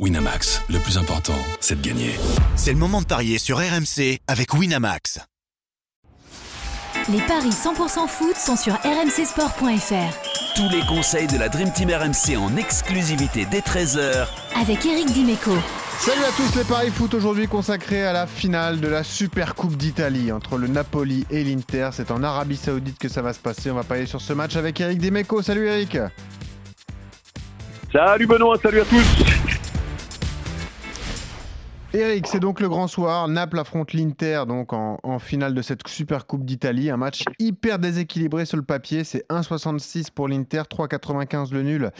Winamax, le plus important, c'est de gagner. C'est le moment de parier sur RMC avec Winamax. Les paris 100% foot sont sur rmcsport.fr. Tous les conseils de la Dream Team RMC en exclusivité dès 13h Avec Eric Dimeco. Salut à tous les paris foot aujourd'hui consacrés à la finale de la Super Coupe d'Italie entre le Napoli et l'Inter. C'est en Arabie Saoudite que ça va se passer. On va parler sur ce match avec Eric Dimeco. Salut Eric. Salut Benoît, salut à tous. Eric, c'est donc le grand soir. Naples affronte l'Inter donc en, finale de cette Super Coupe d'Italie. Un match hyper déséquilibré sur le papier. C'est 1,66 pour l'Inter, 3,95 le nul,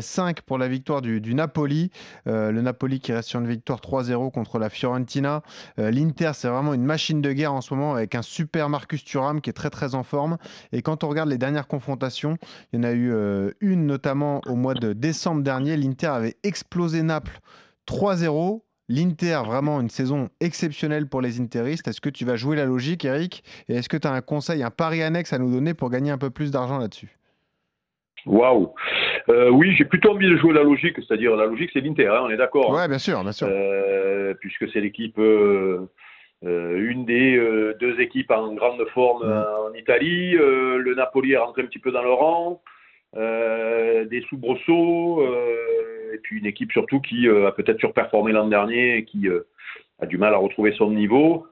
5 euh, pour la victoire du, Napoli. Euh, le Napoli qui reste sur une victoire 3-0 contre la Fiorentina. Euh, L'Inter, c'est vraiment une machine de guerre en ce moment avec un super Marcus Thuram qui est très très en forme. Et quand on regarde les dernières confrontations, il y en a eu une notamment au mois de décembre dernier. L'Inter avait explosé Naples 3-0. L'Inter, vraiment une saison exceptionnelle pour les Interistes. Est-ce que tu vas jouer la logique, Eric? Et est-ce que tu as un conseil, un pari annexe à nous donner pour gagner un peu plus d'argent là-dessus? Waouh euh, Oui, j'ai plutôt envie de jouer la logique, c'est-à-dire la logique, c'est l'Inter, hein, on est d'accord Oui, bien sûr, bien sûr. Euh, puisque c'est l'équipe, euh, une des deux équipes en grande forme en Italie. le Napoli est rentré un petit peu dans le rang. des soubresauts puis une équipe surtout qui euh, a peut-être surperformé l'an dernier et qui euh, a du mal à retrouver son niveau.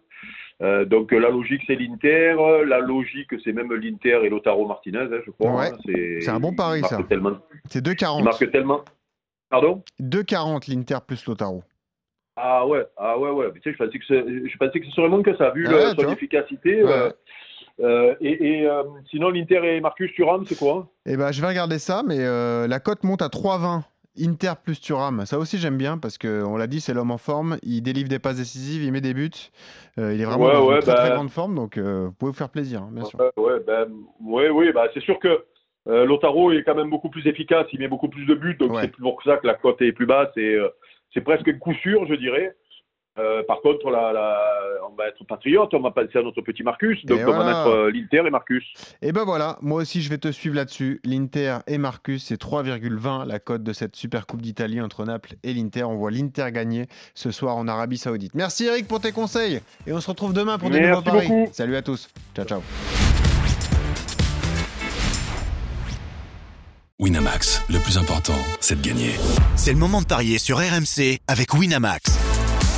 Euh, donc la logique c'est l'Inter, la logique c'est même l'Inter et Lotaro Martinez, hein, je crois. Hein. c'est un bon pari ça. C'est 2,40. Il marque tellement. Pardon? 2,40 l'Inter plus Lotaro. Ah ouais, ah ouais, ouais. tu sais, je, pensais que je pensais que ce serait moins que ça, vu ah son efficacité. et, sinon, l'Inter et Marcus Thuram, c'est quoi? Eh ben, je vais regarder ça, mais la cote monte à 3,20. Inter plus Thuram, ça aussi j'aime bien parce qu'on l'a dit, c'est l'homme en forme. Il délivre des passes décisives, il met des buts. Euh, il est vraiment dans une très, très, bah grande forme, donc euh, vous pouvez vous faire plaisir, hein, bien sûr. Ouais, ben, oui, bah, c'est sûr que euh, Lotaro est quand même beaucoup plus efficace, il met beaucoup plus de buts, donc c'est plus pour ça que la cote est plus basse. c'est presque un coup sûr, je dirais. Euh, par contre, la, on va être patriote, on va passer à notre petit Marcus, donc on va mettre euh, l'Inter et Marcus. Et ben voilà, moi aussi je vais te suivre là-dessus. L'Inter et Marcus, c'est 3,20 la cote de cette Super Coupe d'Italie entre Naples et l'Inter. On voit l'Inter gagner ce soir en Arabie Saoudite. Merci Eric pour tes conseils et on se retrouve demain pour des nouveaux paris. Salut à tous. Ciao ciao. Winamax, le plus important, c'est de gagner. C'est le moment de parier sur RMC avec Winamax.